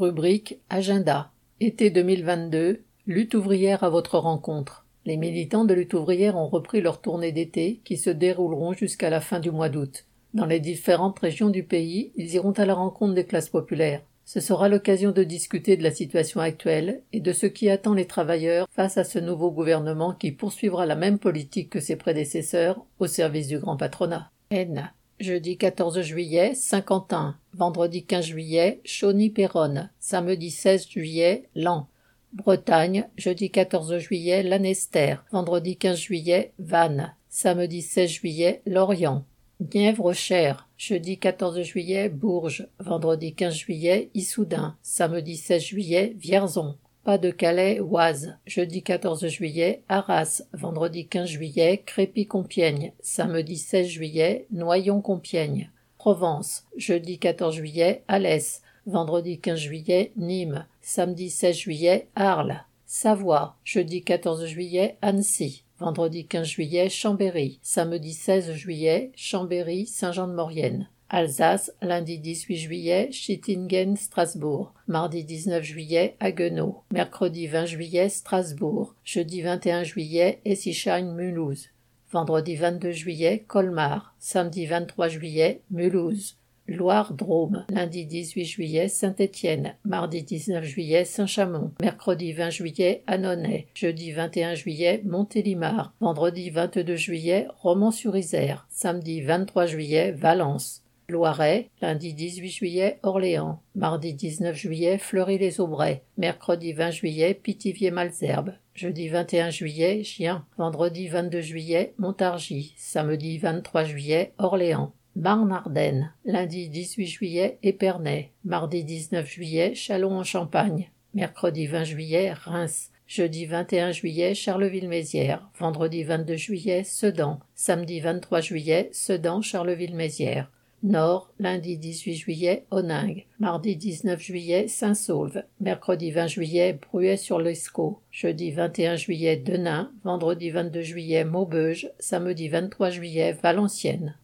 Rubrique Agenda. Été 2022. Lutte ouvrière à votre rencontre. Les militants de lutte ouvrière ont repris leur tournée d'été qui se dérouleront jusqu'à la fin du mois d'août. Dans les différentes régions du pays, ils iront à la rencontre des classes populaires. Ce sera l'occasion de discuter de la situation actuelle et de ce qui attend les travailleurs face à ce nouveau gouvernement qui poursuivra la même politique que ses prédécesseurs au service du grand patronat. N. Jeudi 14 juillet, Saint-Quentin. Vendredi 15 juillet, Chauny-Péronne. Samedi 16 juillet, Lan. Bretagne, jeudi 14 juillet, Lanester. Vendredi 15 juillet, Vannes. Samedi 16 juillet, Lorient. Nièvre-Cher, jeudi 14 juillet, Bourges. Vendredi 15 juillet, Issoudun. Samedi 16 juillet, Vierzon. Pas-de-Calais, Oise. Jeudi 14 juillet, Arras. Vendredi 15 juillet, Crépy-Compiègne. Samedi 16 juillet, Noyon-Compiègne. Provence. Jeudi 14 juillet, Alès. Vendredi 15 juillet, Nîmes. Samedi 16 juillet, Arles. Savoie. Jeudi 14 juillet, Annecy. Vendredi 15 juillet, Chambéry. Samedi 16 juillet, Chambéry, Saint-Jean-de-Maurienne. Alsace, lundi 18 juillet, Schittingen, Strasbourg. Mardi 19 juillet, Haguenau. Mercredi 20 juillet, Strasbourg. Jeudi 21 juillet, Essischein, Mulhouse. Vendredi 22 juillet, Colmar. Samedi 23 juillet, Mulhouse. Loire-Drôme. Lundi 18 juillet, Saint-Étienne. Mardi 19 juillet, Saint-Chamond. Mercredi 20 juillet, Annonay. Jeudi 21 juillet, Montélimar. Vendredi 22 juillet, Romans-sur-Isère. Samedi 23 juillet, Valence. Loiret, lundi 18 juillet, Orléans. Mardi 19 juillet, Fleury-les-Aubrais. Mercredi 20 juillet, Pithiviers-Malzerbe. Jeudi 21 juillet, Chien. Vendredi 22 juillet, Montargis. Samedi 23 juillet, Orléans. Marne-Ardenne. Lundi 18 juillet, Épernay. Mardi 19 juillet, Châlons-en-Champagne. Mercredi 20 juillet, Reims. Jeudi 21 juillet, Charleville-Mézières. Vendredi 22 juillet, Sedan. Samedi 23 juillet, Sedan, Charleville-Mézières. Nord, lundi 18 juillet, Oningue. Mardi 19 juillet, Saint-Saulve. Mercredi 20 juillet, Bruet-sur-l'Escaut. Jeudi 21 juillet, Denain. Vendredi 22 juillet, Maubeuge. Samedi 23 juillet, Valenciennes.